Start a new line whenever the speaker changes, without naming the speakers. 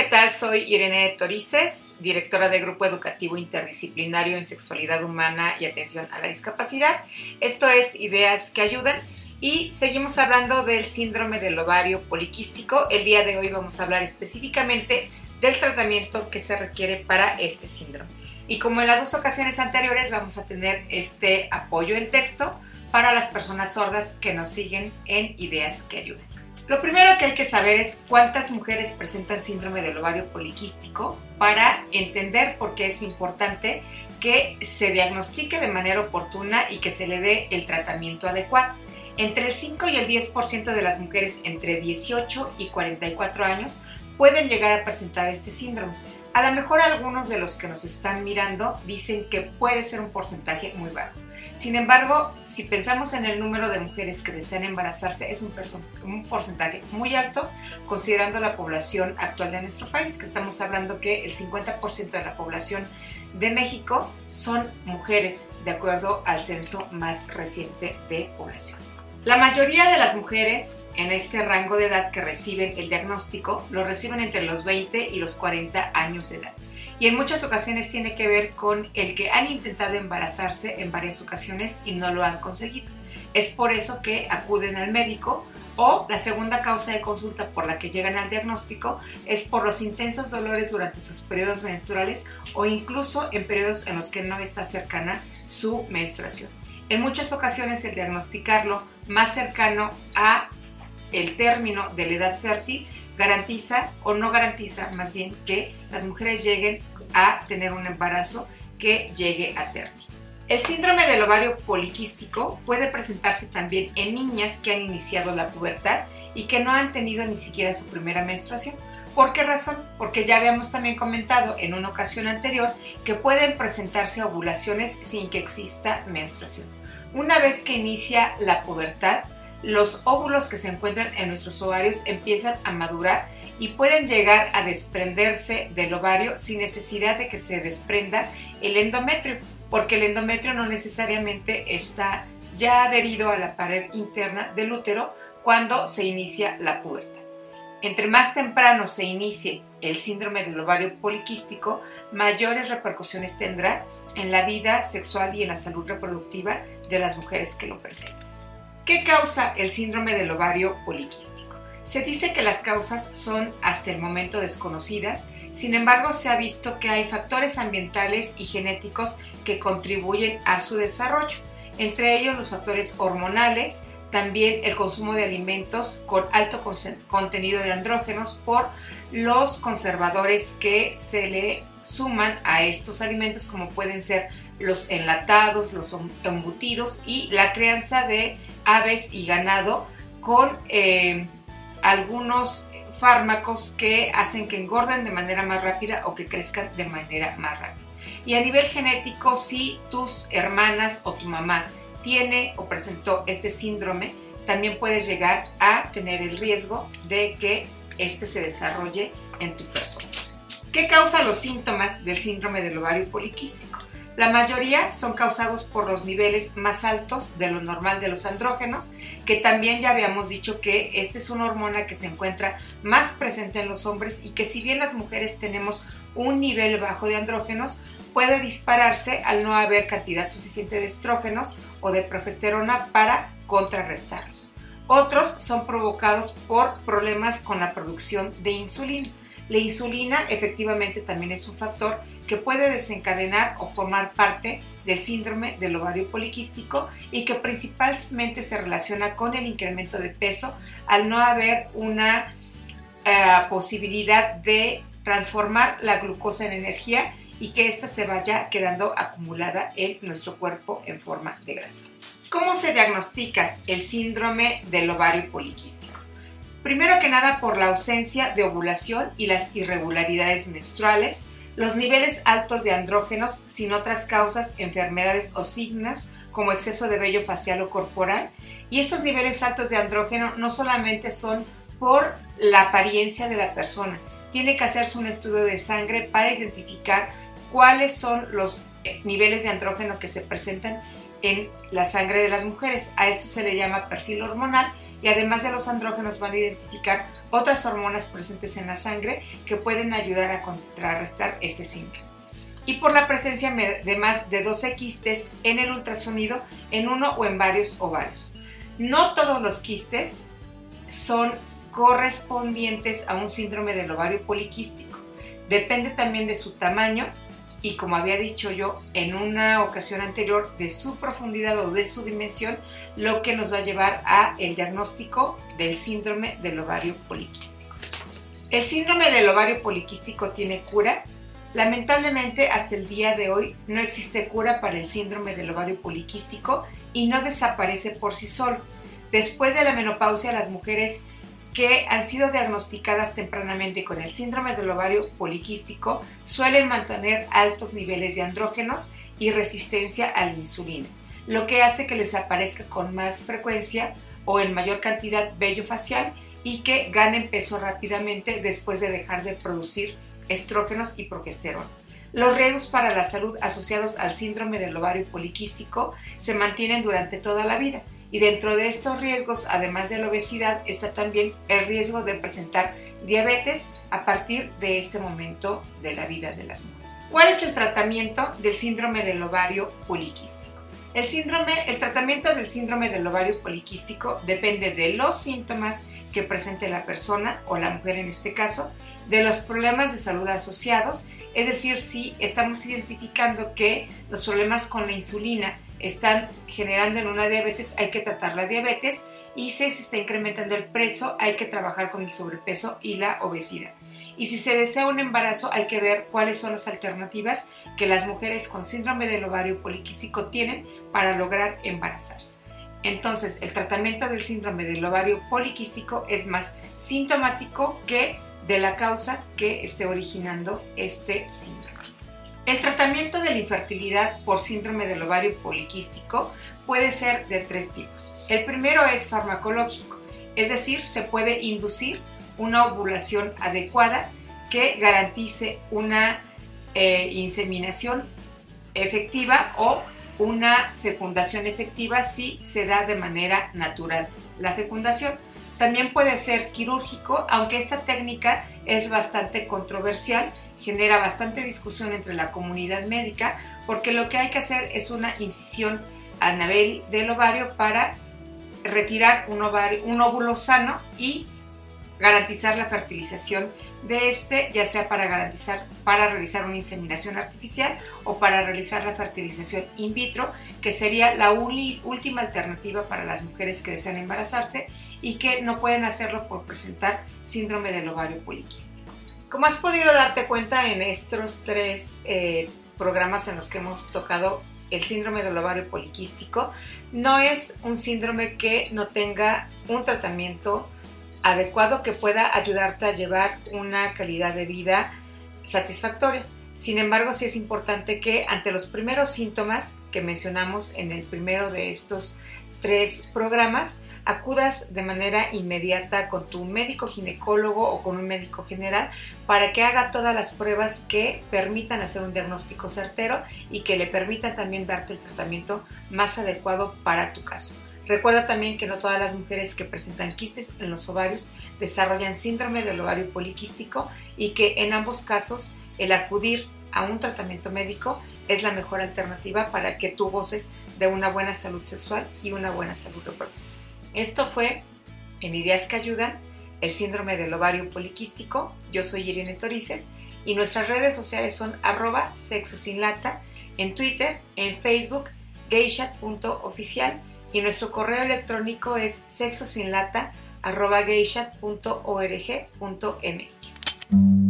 ¿qué tal? Soy Irene Torices, directora de Grupo Educativo Interdisciplinario en Sexualidad Humana y Atención a la Discapacidad. Esto es Ideas que Ayudan y seguimos hablando del síndrome del ovario poliquístico. El día de hoy vamos a hablar específicamente del tratamiento que se requiere para este síndrome. Y como en las dos ocasiones anteriores, vamos a tener este apoyo en texto para las personas sordas que nos siguen en Ideas que Ayudan. Lo primero que hay que saber es cuántas mujeres presentan síndrome del ovario poliquístico para entender por qué es importante que se diagnostique de manera oportuna y que se le dé el tratamiento adecuado. Entre el 5 y el 10% de las mujeres entre 18 y 44 años pueden llegar a presentar este síndrome. A lo mejor algunos de los que nos están mirando dicen que puede ser un porcentaje muy bajo. Sin embargo, si pensamos en el número de mujeres que desean embarazarse, es un, un, porcentaje muy alto considerando la población actual de nuestro país, que estamos hablando que el 50% de la población de México son mujeres, de acuerdo al censo más reciente de población. La mayoría de las mujeres en este rango de edad que reciben el diagnóstico lo reciben entre los 20 y los 40 años de edad y en muchas ocasiones tiene que ver con el que han intentado embarazarse en varias ocasiones y no lo han conseguido. Es por eso que acuden al médico o la segunda causa de consulta por la que llegan al diagnóstico es por los intensos dolores durante sus periodos menstruales o incluso en periodos en los que no está cercana su menstruación. En muchas ocasiones el diagnosticarlo más cercano a el término de la edad fértil garantiza o no garantiza más bien que las mujeres lleguen a tener un embarazo que llegue a término. El síndrome del ovario poliquístico puede presentarse también en niñas que han iniciado la pubertad y que no han tenido ni siquiera su primera menstruación. ¿Por qué razón? Porque ya habíamos también comentado en una ocasión anterior que pueden presentarse ovulaciones sin que exista menstruación. Una vez que inicia la pubertad, los óvulos que se encuentran en nuestros ovarios empiezan a madurar y pueden llegar a desprenderse del ovario sin necesidad de que se desprenda el endometrio, porque el endometrio no necesariamente está ya adherido a la pared interna del útero cuando se inicia la pubertad. Entre más temprano se inicie el síndrome del ovario poliquístico, mayores repercusiones tendrá en la vida sexual y en la salud reproductiva de las mujeres que lo presentan. ¿Qué causa el síndrome del ovario poliquístico? Se dice que las causas son hasta el momento desconocidas, sin embargo se ha visto que hay factores ambientales y genéticos que contribuyen a su desarrollo, entre ellos los factores hormonales, también el consumo de alimentos con alto contenido de andrógenos por los conservadores que se le suman a estos alimentos como pueden ser los enlatados, los embutidos y la crianza de aves y ganado con eh, algunos fármacos que hacen que engorden de manera más rápida o que crezcan de manera más rápida. Y a nivel genético, si tus hermanas o tu mamá tiene o presentó este síndrome, también puedes llegar a tener el riesgo de que este se desarrolle en tu persona. ¿Qué causa los síntomas del síndrome del ovario poliquístico? La mayoría son causados por los niveles más altos de lo normal de los andrógenos, que también ya habíamos dicho que esta es una hormona que se encuentra más presente en los hombres y que si bien las mujeres tenemos un nivel bajo de andrógenos, puede dispararse al no haber cantidad suficiente de estrógenos o de progesterona para contrarrestarlos. Otros son provocados por problemas con la producción de insulina. La insulina efectivamente también es un factor que puede desencadenar o formar parte del síndrome del ovario poliquístico y que principalmente se relaciona con el incremento de peso al no haber una eh, posibilidad de transformar la glucosa en energía y que ésta se vaya quedando acumulada en nuestro cuerpo en forma de grasa. ¿Cómo se diagnostica el síndrome del ovario poliquístico? Primero que nada por la ausencia de ovulación y las irregularidades menstruales, los niveles altos de andrógenos sin otras causas, enfermedades o signos como exceso de vello facial o corporal. Y esos niveles altos de andrógeno no solamente son por la apariencia de la persona, tiene que hacerse un estudio de sangre para identificar cuáles son los eh, niveles de andrógeno que se presentan en la sangre de las mujeres. A esto se le llama perfil hormonal y además de los andrógenos van a identificar otras hormonas presentes en la sangre que pueden ayudar a contrarrestar este síndrome. Y por la presencia de más de 12 quistes en el ultrasonido en uno o en varios ovarios. No todos los quistes son correspondientes a un síndrome del ovario poliquístico. Depende también de su tamaño y como había dicho yo en una ocasión anterior, de su profundidad o de su dimensión, lo que nos va a llevar a el diagnóstico del síndrome del ovario poliquístico. El síndrome del ovario poliquístico tiene cura. Lamentablemente hasta el día de hoy no existe cura para el síndrome del ovario poliquístico y no desaparece por sí solo. Después de la menopausia las mujeres que han sido diagnosticadas tempranamente con el síndrome del ovario poliquístico suelen mantener altos niveles de andrógenos y resistencia a la insulina, lo que hace que les aparezca con más frecuencia o en mayor cantidad vello facial y que ganen peso rápidamente después de dejar de producir estrógenos y progesterona. Los riesgos para la salud asociados al síndrome del ovario poliquístico se mantienen durante toda la vida y dentro de estos riesgos, además de la obesidad, está también el riesgo de presentar diabetes a partir de este momento de la vida de las mujeres. ¿Cuál es el tratamiento del síndrome del ovario poliquístico? El, síndrome, el tratamiento del síndrome del ovario poliquístico depende de los síntomas que presente la persona o la mujer en este caso, de los problemas de salud asociados, es decir, si estamos identificando que los problemas con la insulina están generando en una diabetes, hay que tratar la diabetes y si se está incrementando el peso, hay que trabajar con el sobrepeso y la obesidad. Y si se desea un embarazo, hay que ver cuáles son las alternativas que las mujeres con síndrome del ovario poliquístico tienen para lograr embarazarse. Entonces, el tratamiento del síndrome del ovario poliquístico es más sintomático que de la causa que esté originando este síndrome. El tratamiento de la infertilidad por síndrome del ovario poliquístico puede ser de tres tipos. El primero es farmacológico, es decir, se puede inducir una ovulación adecuada que garantice una eh, inseminación efectiva o una fecundación efectiva si se da de manera natural la fecundación. También puede ser quirúrgico, aunque esta técnica es bastante controversial genera bastante discusión entre la comunidad médica porque lo que hay que hacer es una incisión a nivel del ovario para retirar un, ovario, un óvulo sano y garantizar la fertilización de este, ya sea para garantizar, para realizar una inseminación artificial o para realizar la fertilización in vitro, que sería la última alternativa para las mujeres que desean embarazarse y que no pueden hacerlo por presentar síndrome del ovario poliquístico. Como has podido darte cuenta en estos tres eh, programas en los que hemos tocado el síndrome del ovario poliquístico, no es un síndrome que no tenga un tratamiento adecuado que pueda ayudarte a llevar una calidad de vida satisfactoria. Sin embargo, sí es importante que ante los primeros síntomas que mencionamos en el primero de estos tres programas, acudas de manera inmediata con tu médico ginecólogo o con un médico general para que haga todas las pruebas que permitan hacer un diagnóstico certero y que le permitan también darte el tratamiento más adecuado para tu caso. Recuerda también que no todas las mujeres que presentan quistes en los ovarios desarrollan síndrome del ovario poliquístico y que en ambos casos el acudir a un tratamiento médico es la mejor alternativa para que tú goces de una buena salud sexual y una buena salud reproductiva. Esto fue en Ideas que Ayudan, el síndrome del ovario poliquístico. Yo soy Irene Torices y nuestras redes sociales son arroba sexo sin lata, en Twitter, en Facebook, geishat.oficial y nuestro correo electrónico es sexosinlata arroba geishat.org.mx.